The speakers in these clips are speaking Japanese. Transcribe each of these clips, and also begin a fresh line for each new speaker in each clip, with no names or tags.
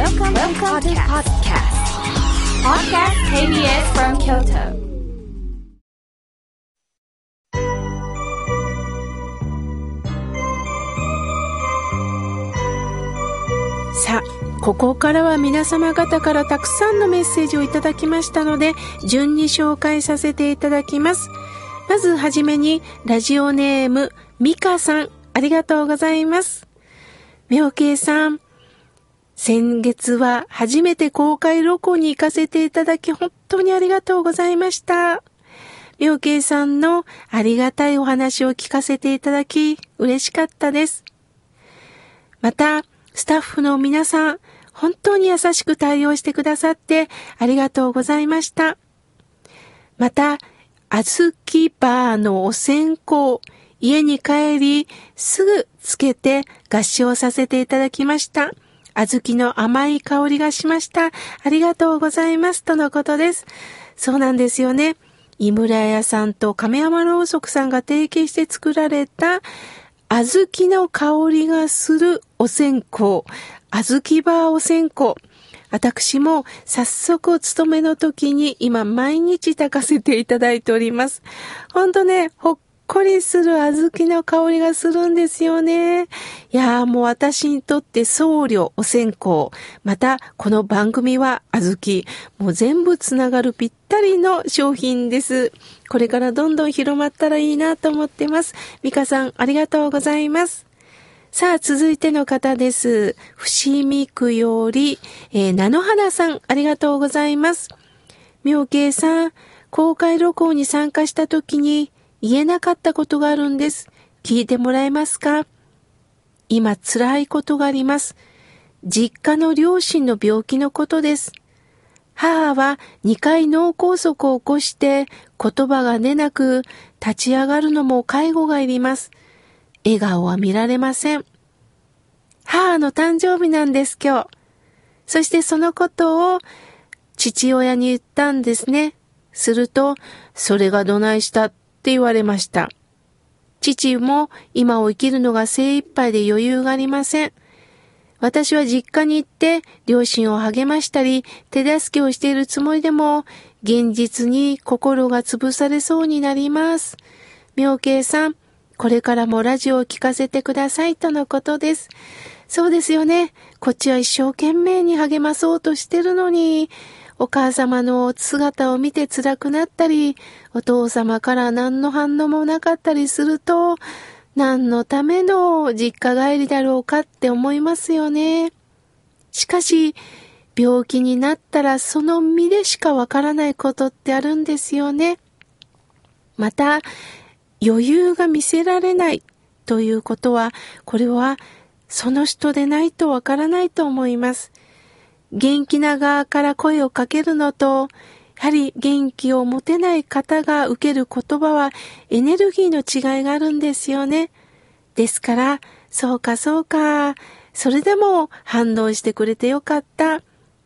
Welcome, Welcome to podcast. Podcast KBS from Kyoto.
さあ、ここからは皆様方からたくさんのメッセージをいただきましたので、順に紹介させていただきます。まずはじめに、ラジオネーム、ミカさん、ありがとうございます。妙慶さん、先月は初めて公開録音に行かせていただき本当にありがとうございました。妙慶さんのありがたいお話を聞かせていただき嬉しかったです。また、スタッフの皆さん、本当に優しく対応してくださってありがとうございました。また、あずきバーのお線香、家に帰り、すぐつけて合唱させていただきました。あずきの甘い香りがしました。ありがとうございます。とのことです。そうなんですよね。井村屋さんと亀山ろうそくさんが提携して作られた小豆の香りがするお線香、小豆バーお線香。私も早速お勤めの時に今毎日炊かせていただいております。ほんとね、ほっこりする小豆の香りがするんですよね。いやーもう私にとって僧侶、お線香、またこの番組は小豆、もう全部つながるぴったりの商品です。これからどんどん広まったらいいなと思ってます。ミカさん、ありがとうございます。さあ、続いての方です。伏見区より、えー、菜の花さん、ありがとうございます。妙慶さん、公開録音に参加した時に、言えなかったことがあるんです。聞いてもらえますか？今辛いことがあります。実家の両親の病気のことです。母は2回脳梗塞を起こして言葉が出なく立ち上がるのも介護がいります。笑顔は見られません。母の誕生日なんです今日。そしてそのことを父親に言ったんですね。すると、それがどないしたっって言われました。父も今を生きるのが精一杯で余裕がありません。私は実家に行って両親を励ましたり手助けをしているつもりでも現実に心が潰されそうになります。妙慶さん、これからもラジオを聞かせてくださいとのことです。そうですよね。こっちは一生懸命に励まそうとしてるのに、お母様の姿を見て辛くなったり、お父様から何の反応もなかったりすると、何のための実家帰りだろうかって思いますよね。しかし、病気になったらその身でしかわからないことってあるんですよね。また、余裕が見せられないということは、これはその人でないとわからないと思います。元気な側から声をかけるのと、やはり元気を持てない方が受ける言葉はエネルギーの違いがあるんですよね。ですから、そうかそうか、それでも反応してくれてよかった。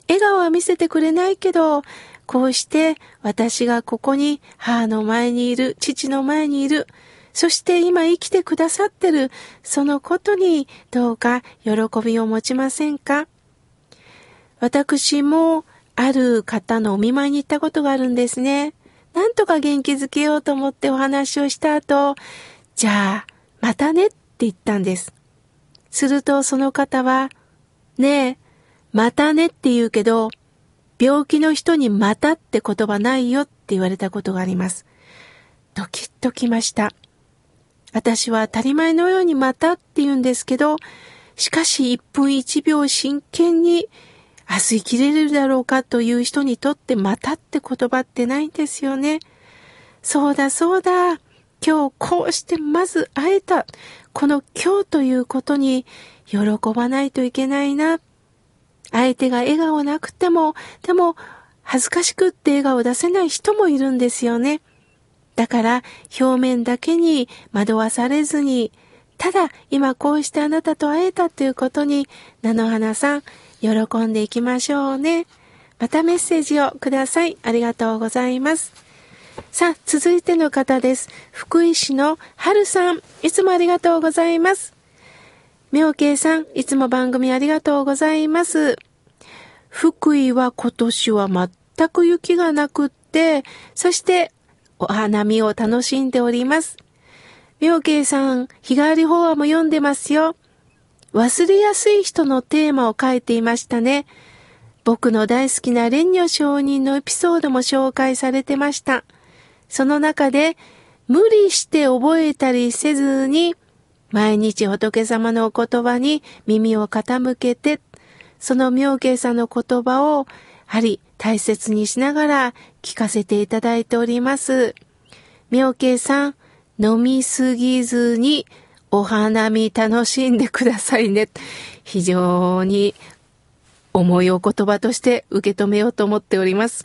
笑顔は見せてくれないけど、こうして私がここに母の前にいる、父の前にいる、そして今生きてくださってる、そのことにどうか喜びを持ちませんか？私もある方のお見舞いに行ったことがあるんですね。なんとか元気づけようと思ってお話をした後、じゃあ、またねって言ったんです。するとその方は、ねえ、またねって言うけど、病気の人にまたって言葉ないよって言われたことがあります。ドキッときました。私は当たり前のようにまたって言うんですけど、しかし一分一秒真剣に明日生きれるだろうかという人にとってまたって言葉ってないんですよね。そうだそうだ。今日こうしてまず会えた。この今日ということに喜ばないといけないな。相手が笑顔なくても、でも恥ずかしくって笑顔出せない人もいるんですよね。だから表面だけに惑わされずに、ただ今こうしてあなたと会えたということに、菜の花さん、喜んでいきましょうね。またメッセージをください。ありがとうございます。さあ、続いての方です。福井市の春さん。いつもありがとうございます。妙慶さん、いつも番組ありがとうございます。福井は今年は全く雪がなくって、そしてお花見を楽しんでおります。妙慶さん、日替わり法話も読んでますよ。忘れやすい人のテーマを書いていましたね。僕の大好きな蓮如上人のエピソードも紹介されてました。その中で、無理して覚えたりせずに、毎日仏様のお言葉に耳を傾けて、その妙慶さんの言葉を、やはり大切にしながら聞かせていただいております。妙慶さん、飲みすぎずにお花見楽しんでくださいね。非常に重いお言葉として受け止めようと思っております。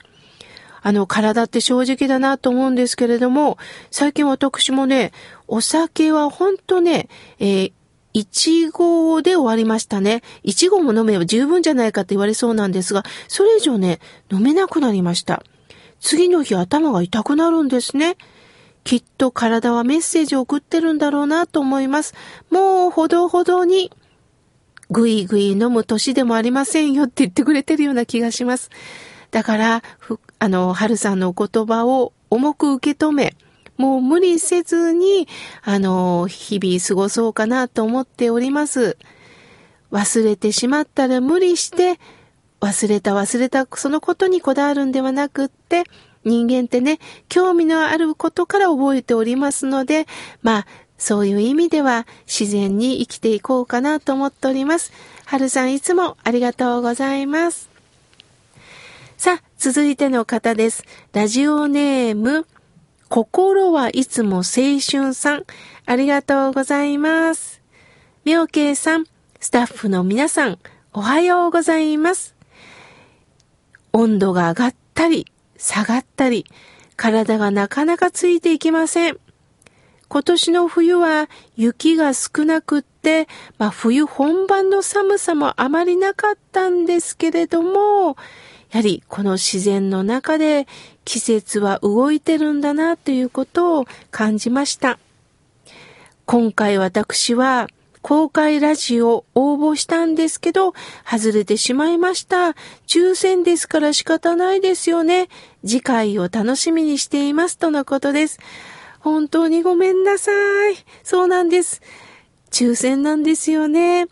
あの、体って正直だなと思うんですけれども、最近私もね、お酒はほんとね、えー、1合で終わりましたね。1合も飲めば十分じゃないかって言われそうなんですが、それ以上ね、飲めなくなりました。次の日頭が痛くなるんですね。きっと体はメッセージを送ってるんだろうなと思います。もうほどほどにぐいぐい飲む年でもありませんよって言ってくれてるような気がします。だから、あの、春さんのお言葉を重く受け止め、もう無理せずに、あの、日々過ごそうかなと思っております。忘れてしまったら無理して、忘れた忘れたそのことにこだわるんではなくって、人間ってね、興味のあることから覚えておりますので、まあ、そういう意味では自然に生きていこうかなと思っております。はるさんいつもありがとうございます。さあ、続いての方です。ラジオネーム、心はいつも青春さん、ありがとうございます。妙慶さん、スタッフの皆さん、おはようございます。温度が上がったり、下がったり、体がなかなかついていきません。今年の冬は雪が少なくって、まあ冬本番の寒さもあまりなかったんですけれども、やはりこの自然の中で季節は動いてるんだなということを感じました。今回私は公開ラジオ応募したんですけど、外れてしまいました。抽選ですから仕方ないですよね。次回を楽しみにしていますとのことです。本当にごめんなさい。そうなんです。抽選なんですよね。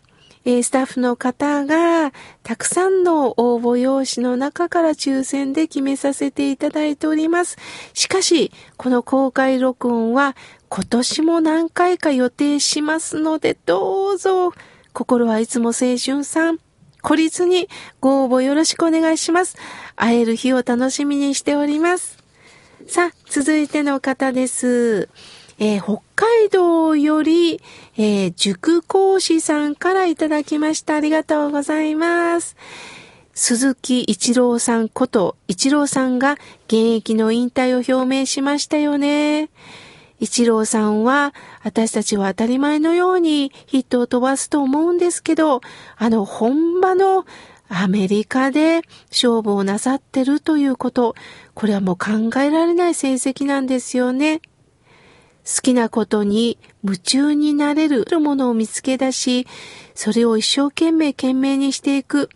えスタッフの方がたくさんの応募用紙の中から抽選で決めさせていただいております。しかし、この公開録音は今年も何回か予定しますので、どうぞ、心はいつも青春さん、孤立にご応募よろしくお願いします。会える日を楽しみにしております。さあ、続いての方です。えー、北海道より、えー、塾講師さんからいただきました。ありがとうございます。鈴木一郎さんこと一郎さんが現役の引退を表明しましたよね。一郎さんは私たちは当たり前のようにヒットを飛ばすと思うんですけど、あの本場のアメリカで勝負をなさってるということ、これはもう考えられない成績なんですよね。好きなことに夢中になれるものを見つけ出し、それを一生懸命懸命にしていく。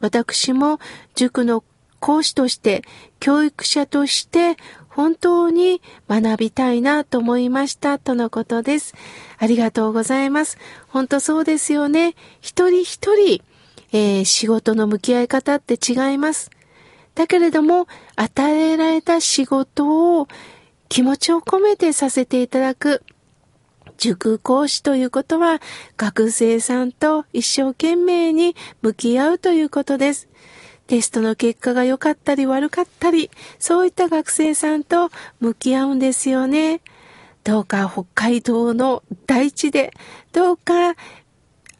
私も塾の講師として、教育者として、本当に学びたいなと思いましたとのことです。ありがとうございます。本当そうですよね。一人一人、えー、仕事の向き合い方って違います。だけれども、与えられた仕事を気持ちを込めてさせていただく。塾講師ということは、学生さんと一生懸命に向き合うということです。テストの結果が良かったり悪かったり、そういった学生さんと向き合うんですよね。どうか北海道の大地で、どうか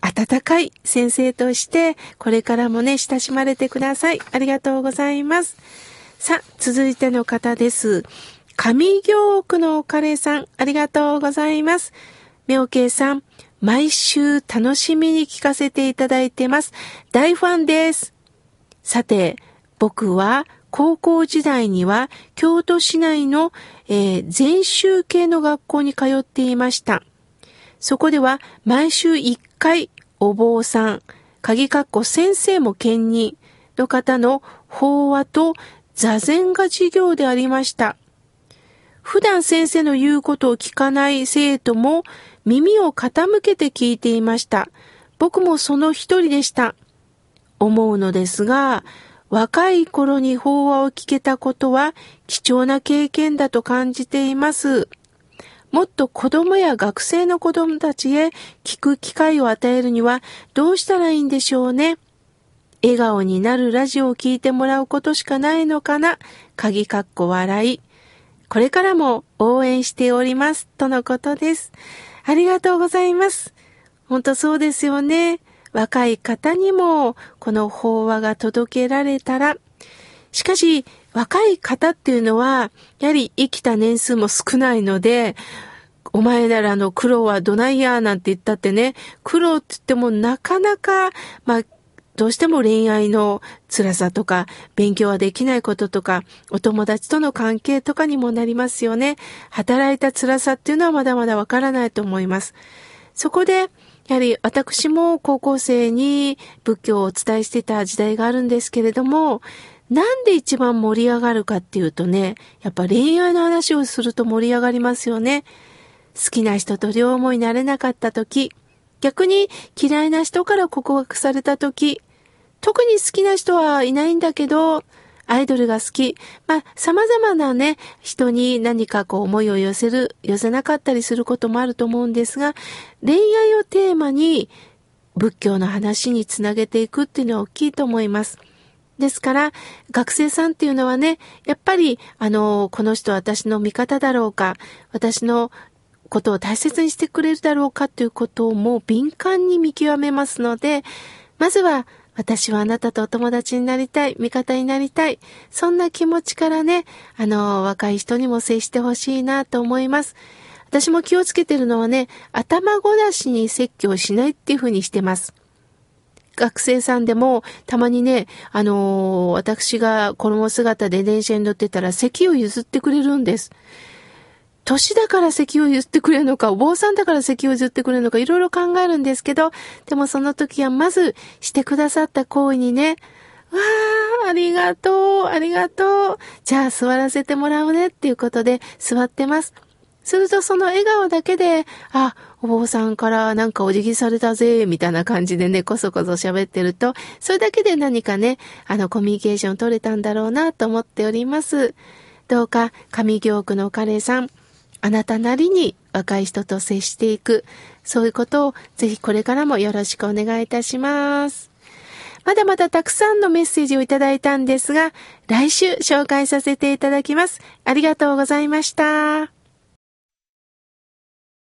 温かい先生として、これからもね、親しまれてください。ありがとうございます。さあ、続いての方です。上行区のおかれさん、ありがとうございます。妙慶さん、毎週楽しみに聞かせていただいてます。大ファンです。さて、僕は高校時代には京都市内の、えー、全集系の学校に通っていました。そこでは毎週1回お坊さん、鍵括弧先生も兼任の方の法話と座禅が授業でありました。普段先生の言うことを聞かない生徒も耳を傾けて聞いていました。僕もその一人でした。思うのですが、若い頃に法話を聞けたことは貴重な経験だと感じています。もっと子供や学生の子供たちへ聞く機会を与えるにはどうしたらいいんでしょうね。笑顔になるラジオを聞いてもらうことしかないのかな。鍵かっこ笑い。これからも応援しております。とのことです。ありがとうございます。本当そうですよね。若い方にもこの法話が届けられたら、しかし若い方っていうのは、やはり生きた年数も少ないので、お前ならの苦労はどないやなんて言ったってね、苦労って言ってもなかなか、まあ、どうしても恋愛の辛さとか、勉強はできないこととか、お友達との関係とかにもなりますよね。働いた辛さっていうのはまだまだわからないと思います。そこで、やはり私も高校生に仏教をお伝えしてた時代があるんですけれども、なんで一番盛り上がるかっていうとね、やっぱ恋愛の話をすると盛り上がりますよね。好きな人と両思いになれなかった時、逆に嫌いな人から告白された時、特に好きな人はいないんだけど、アイドルが好き。まあ、様々なね、人に何かこう思いを寄せる、寄せなかったりすることもあると思うんですが、恋愛をテーマに仏教の話につなげていくっていうのは大きいと思います。ですから、学生さんっていうのはね、やっぱり、あの、この人は私の味方だろうか、私のことを大切にしてくれるだろうかということをもう敏感に見極めますので、まずは私はあなたとお友達になりたい、味方になりたい。そんな気持ちからね、あの、若い人にも接してほしいなと思います。私も気をつけてるのはね、頭ごなしに説教しないっていうふうにしてます。学生さんでも、たまにね、あのー、私が衣姿で電車に乗ってたら席を譲ってくれるんです。年だから席を譲ってくれるのか、お坊さんだから席を譲ってくれるのか、いろいろ考えるんですけど、でもその時はまずしてくださった行為にね、わあ、ありがとう、ありがとう。じゃあ座らせてもらうねっていうことで座ってます。するとその笑顔だけで、あ、お坊さんからなんかお辞儀されたぜ、みたいな感じでね、こそこそ喋ってると、それだけで何かね、あの、コミュニケーション取れたんだろうなと思っております。どうか、上行区のカレーさん、あなたなりに若い人と接していく、そういうことをぜひこれからもよろしくお願いいたします。まだまだたくさんのメッセージをいただいたんですが、来週紹介させていただきます。ありがとうございました。